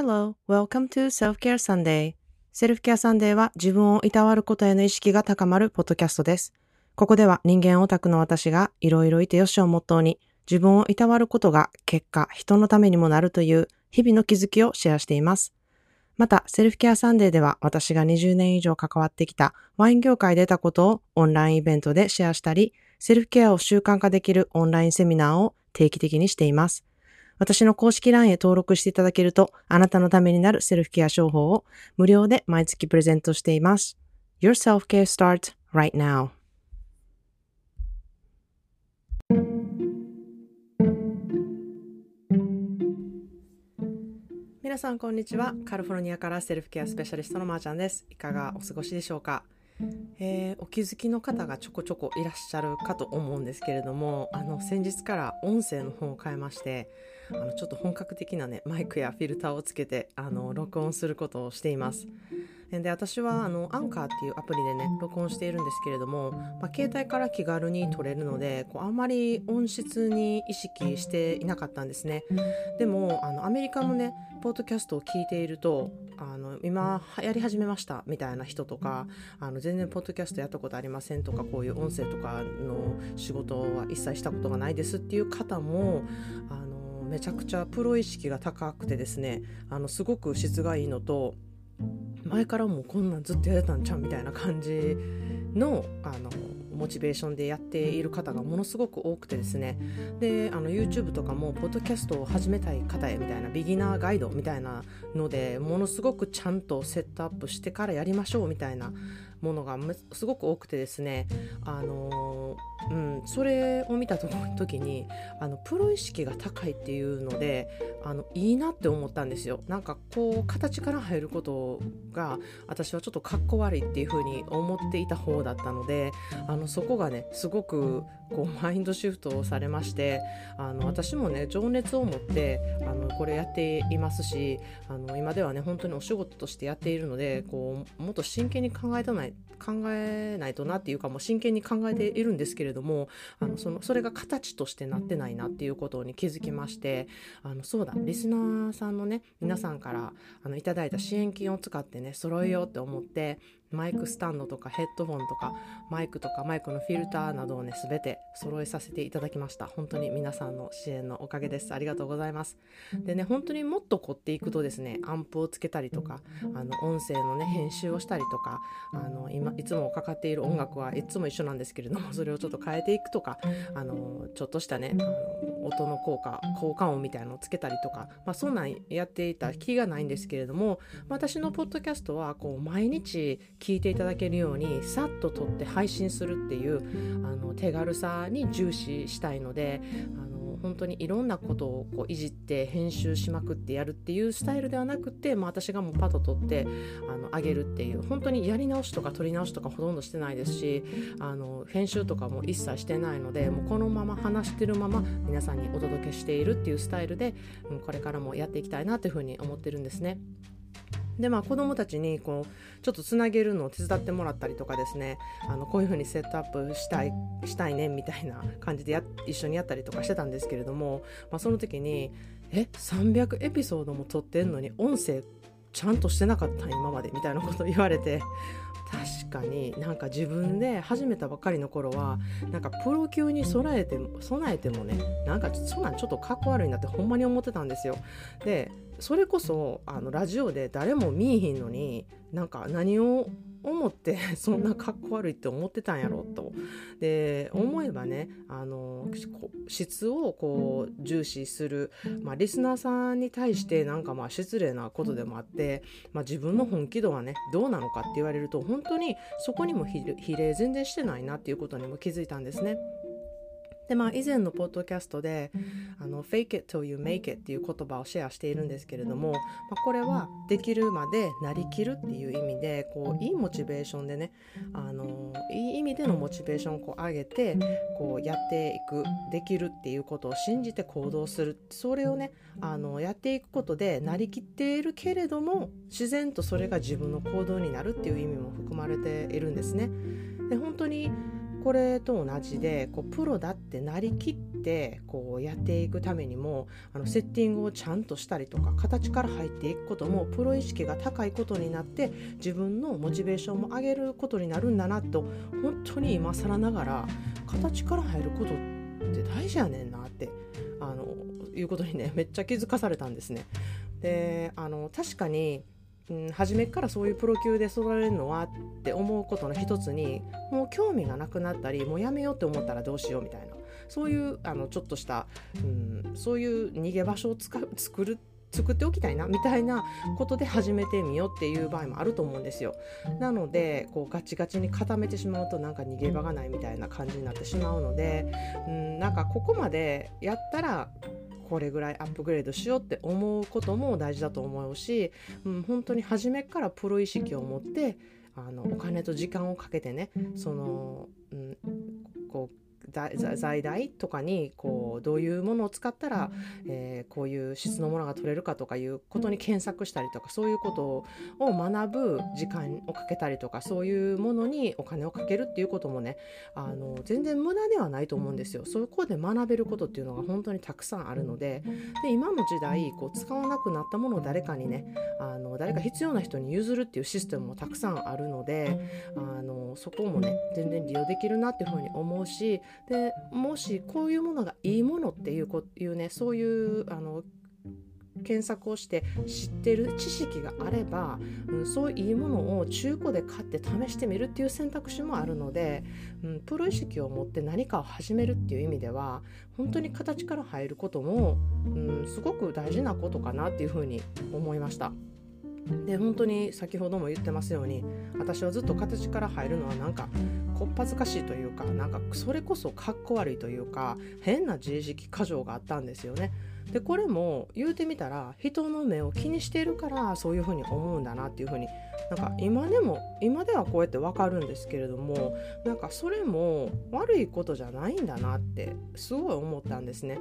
Hello, welcome to Self-Care Sunday. Self-Care Sundayは自分をいたわることへの意識が高まるポッドキャストです。ここでは人間オタクの私がいろいろいてよしをモットーに自分をいたわることが結果人のためにもなるという日々の気づきをシェアしています。また、 Self-Care Sundayでは私が20年以上関わってきたワイン業界で得たことをオンラインイベントでシェアしたり、セルフケアを習慣化できるオンラインセミナーを定期的にしています。私の公式 LINE へ登録していただけると、あなたのためになるセルフケア商法を無料で毎月プレゼントしています。Your self-care starts right now. 皆さんこんにちは。カリフォルニアからセルフケアスペシャリストのまーちゃんです。いかがお過ごしでしょうか？えーお気づきの方がちょこちょこいらっしゃるかと思うんですけれどもあの先日から音声の方を変えましてあのちょっと本格的なねマイクやフィルターをつけてあの録音することをしています。で私はあのアンカーっていうアプリでね録音しているんですけれども、まあ、携帯から気軽に撮れるのでこうあんまり音質に意識していなかったんですね。でもあのアメリカのねポッドキャストを聞いているとあの今やり始めましたみたいな人とかあの全然ポッドキャストやったことありませんとかこういう音声とかの仕事は一切したことがないですっていう方もあのめちゃくちゃプロ意識が高くてですねあのすごく質がいいのと前からもうこんなんずっとやってたんちゃうみたいな感じのあのモチベーションでやっている方がものすごく多くてですね。であの YouTube とかもポッドキャストを始めたい方へみたいなビギナーガイドみたいなのでものすごくちゃんとセットアップしてからやりましょうみたいなものがすごく多くてですねあのうん、それを見た 時にあのプロ意識が高いっていうのであのいいなって思ったんですよ。なんかこう形から入ることが私はちょっとかっこ悪いっていう風に思っていた方だったのであのそこがねすごくこうマインドシフトをされましてあの私もね情熱を持ってのこれやっていますしあの今ではね本当にお仕事としてやっているのでこうもっと真剣に考えたない考えないとなっていうかもう真剣に考えているんですけれどもあのそのそれが形としてなってないなっていうことに気づきましてあのそうだリスナーさんのね皆さんからあのいただいた支援金を使ってね揃えようって思ってマイクスタンドとかヘッドホンとかマイクとかマイクのフィルターなどをね全て揃えさせていただきました。本当に皆さんの支援のおかげです。ありがとうございます。でね本当にもっと凝っていくとですねアンプをつけたりとかあの音声のね編集をしたりとかあの今いつもかかっている音楽はいつも一緒なんですけれどもそれをちょっと変えていくとかあのちょっとしたねあの音の効果効果音みたいなのをつけたりとか、まあ、そんなんやっていた気がないんですけれども私のポッドキャストはこう毎日聞いていただけるようにさっと撮って配信するっていうあの手軽さに重視したいのであの本当にいろんなことをこういじって編集しまくってやるっていうスタイルではなくて、まあ、私がもうパッと撮ってあの上げるっていう本当にやり直しとか撮り直しとかほとんどしてないですしあの編集とかも一切してないのでもうこのまま話してるまま皆さんにお届けしているっていうスタイルで、うん、これからもやっていきたいなというふうに思ってるんですね。でまあ子どもたちにこうちょっとつなげるのを手伝ってもらったりとかですね。あのこういうふうにセットアップしたいしたいねみたいな感じでや一緒にやったりとかしてたんですけれども、まあ、その時にえ300エピソードも撮ってんのに音声ちゃんとしてなかった今までみたいなこと言われて確かになんか自分で始めたばかりの頃はなんかプロ級に備えて備えてもねなんかそんなんちょっとかっこ悪いなってほんまに思ってたんですよでそれこそあのラジオで誰も見いひんのになんか何を思って そんなかっこ悪いって思ってたんやろと。で思えばねあの質をこう重視する、まあ、リスナーさんに対してなんかまあ失礼なことでもあって、まあ、自分の本気度はねどうなのかって言われると本当にそこにも比例全然してないなっていうことにも気づいたんですね。でまあ以前のポッドキャストであの fake it till you make it っていう言葉をシェアしているんですけれども、まあ、これはできるまでなりきるっていう意味でこういいモチベーションでねあのいい意味でのモチベーションをこう上げてこうやっていくできるっていうことを信じて行動するそれをねあのやっていくことでなりきっているけれども自然とそれが自分の行動になるっていう意味も含まれているんですね。で本当にこれと同じでこうプロだってなりきってこうやっていくためにもあのセッティングをちゃんとしたりとか形から入っていくこともプロ意識が高いことになって自分のモチベーションも上げることになるんだなと本当に今更ながら形から入ることって大事やねんなってあのいうことにねめっちゃ気づかされたんですね。であの確かにうん、初めからそういうプロ級で育れるのはって思うことの一つにもう興味がなくなったりもうやめようって思ったらどうしようみたいなそういうあのちょっとした、うん、そういう逃げ場所を作る作っておきたいなみたいなことで始めてみようっていう場合もあると思うんですよ。なのでこうガチガチに固めてしまうとなんか逃げ場がないみたいな感じになってしまうので、うん、なんかここまでやったらこれぐらいアップグレードしようって思うことも大事だと思うし、うん、本当に初めからプロ意識を持ってあのお金と時間をかけてねその、うん、こう在代とかにこうどういうものを使ったら、えー、こういう質のものが取れるかとかいうことに検索したりとかそういうことを学ぶ時間をかけたりとかそういうものにお金をかけるっていうこともねあの全然無駄ではないと思うんですよ。そこで学べることっていうのが本当にたくさんあるので。で今の時代こう使わなくなったものを誰かにねあの誰か必要な人に譲るっていうシステムもたくさんあるのであのそこもね全然利用できるなっていうふうに思うしでもしこういうものがいいものっていうこいうねそういうあの検索をして知ってる知識があれば、うん、そういういいものを中古で買って試してみるっていう選択肢もあるので、うん、プロ意識を持って何かを始めるっていう意味では本当に形から入ることも、うん、すごく大事なことかなっていうふうに思いました。で本当に先ほども言ってますように私はずっと形から入るのはなんかこっぱずかしいというかなんかそれこそかっこ悪いというか変な自意識過剰があったんですよね。でこれも言うてみたら人の目を気にしているからそういうふうに思うんだなっていうふうになんか今でも今ではこうやってわかるんですけれどもなんかそれも悪いことじゃないんだなってすごい思ったんですね。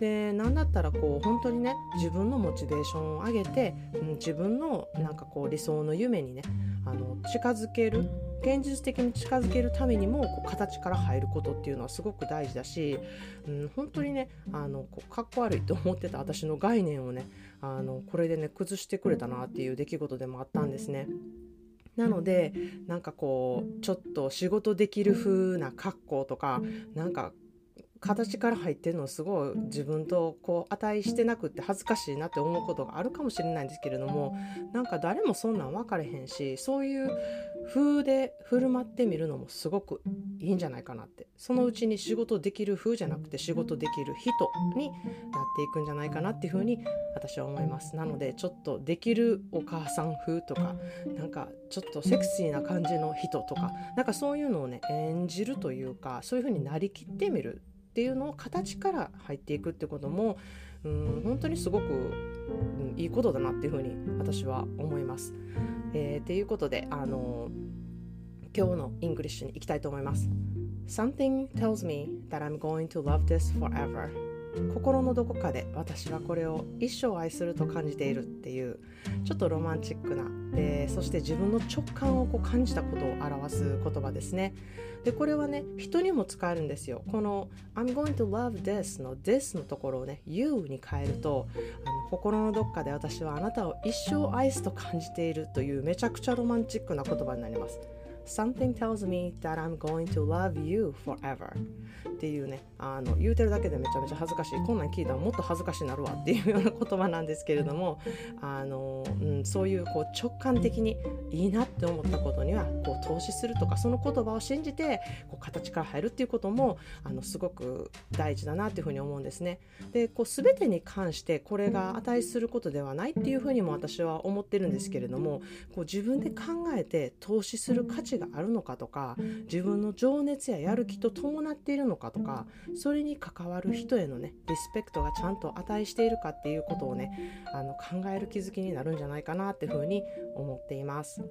で何だったらこう本当にね自分のモチベーションを上げて、うん、自分のなんかこう理想の夢にねあの近づける現実的に近づけるためにもこう形から入ることっていうのはすごく大事だし、うん、本当にねあのこうかっこ悪いと思ってた 私の概念をねあのこれでね崩してくれたなっていう出来事でもあったんですね。なのでなんかこうちょっと仕事できる風な格好とかなんか形から入ってるのすごい自分とこう値してなくって恥ずかしいなって思うことがあるかもしれないんですけれどもなんか誰もそんなん分かれへんしそういう風で振る舞ってみるのもすごくいいんじゃないかなって。そのうちに仕事できる風じゃなくて仕事できる人になっていくんじゃないかなっていうふうに私は思います。なのでちょっとできるお母さん風とかなんかちょっとセクシーな感じの人とかなんかそういうのをね演じるというかそういうふうになりきってみるっていうのを形から入っていくってこともうん本当にすごく、うん、いいことだなっていうふうに私は思います。えー、ということで、あの今日の English に行きたいと思います。Something tells me that I'm going to love this forever. 心のどこかで私はこれを一生愛すると感じているっていうちょっとロマンチックなでそして自分の直感をこう感じたことを表す言葉ですね。でこれはね人にも使えるんですよ。この I'm going to love this の this のところをね you に変えるとあの心のどっかで私はあなたを一生愛すと感じているというめちゃくちゃロマンチックな言葉になります。Something tells me that I'm going to love you forever. っていうね。あの言うてるだけでめちゃめちゃ恥ずかしい。こんなん聞いたらもっと恥ずかしになるわっていうような言葉なんですけれども あの、うん、そういうこう直感的にいいなって思ったことにはこう投資するとかその言葉を信じてこう形から入るっていうこともあのすごく大事だなっていうふうに思うんですね。でこう全てに関してこれが値することではないっていうふうにも私は思ってるんですけれどもこう自分で考えて投資する価値があるのかとか自分の情熱ややる気と伴っているのかとかそれに関わる人へのねリスペクトがちゃんと値しているかっていうことをねあの考える気づきになるんじゃないかなっていうふうに思っています。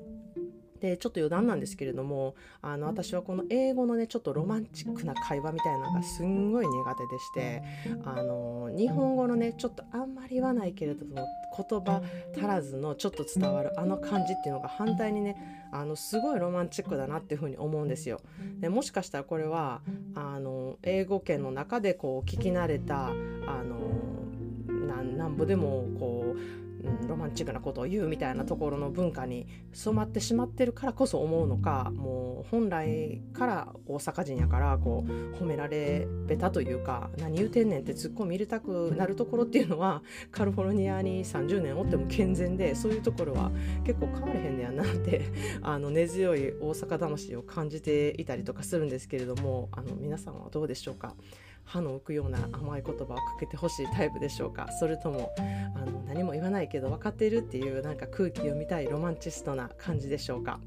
でちょっと余談なんですけれどもあの私はこの英語のねちょっとロマンチックな会話みたいなのがすんごい苦手でしてあの日本語のねちょっとあんまり言わないけれども言葉足らずのちょっと伝わるあの感じっていうのが反対にねあのすごいロマンチックだなっていうふうに思うんですよ。でもしかしたらこれはあの英語圏の中でこう聞き慣れたあのなんぼでもこうロマンチックなことを言うみたいなところの文化に染まってしまってるからこそ思うのかもう本来から大阪人やからこう褒められべたというか何言うてんねんってツッコミ入れたくなるところっていうのはカリフォルニアに30年おっても健全でそういうところは結構変われへんねやなってあの根強い大阪魂を感じていたりとかするんですけれどもあの皆さんはどうでしょうか？歯の浮くような甘い言葉をかけてほしいタイプでしょうか？それともあの何も言わないけど分かっているっていうなんか空気読みたいロマンチストな感じでしょうか？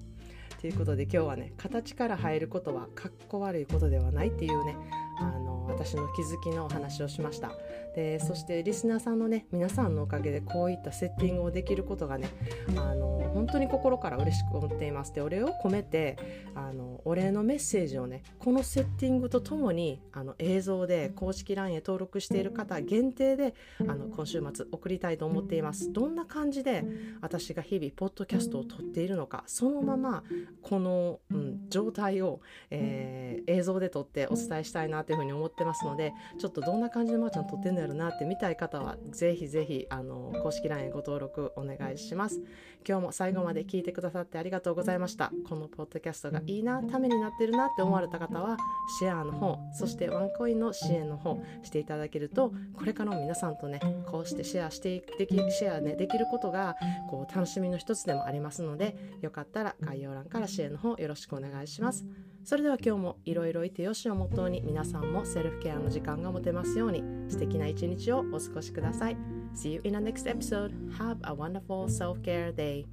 ということで今日はね形から入ることはかっこ悪いことではないっていうねあの私の気づきのお話をしました。でそしてリスナーさんのね皆さんのおかげでこういったセッティングをできることがねあの本当に心から嬉しく思っています。でお礼を込めてあのお礼のメッセージをねこのセッティングとともにあの映像で公式 LINE へ登録している方限定であの今週末送りたいと思っています。どんな感じで私が日々ポッドキャストを撮っているのかそのままこの、うん、状態を、えー、映像で撮ってお伝えしたいなというふうに思ってますのでちょっとどんな感じでまーちゃん撮ってんだろうなって見たい方はぜひぜひあの公式 LINE へご登録お願いします。今日も最後まで聞いてくださってありがとうございましたこのポッドキャストがいいなためになってるなって思われた方はシェアの方そしてワンコインの支援の方していただけるとこれからも皆さんとねこうしてシェアしてできシェア、ね、できることがこう楽しみの一つでもありますのでよかったら概要欄から支援の方よろしくお願いしますそれでは今日もいろいろいてよしをモットーに皆さんもセルフケアの時間が持てますように素敵な一日をお過ごしください See you in the next episode. Have a wonderful self-care day.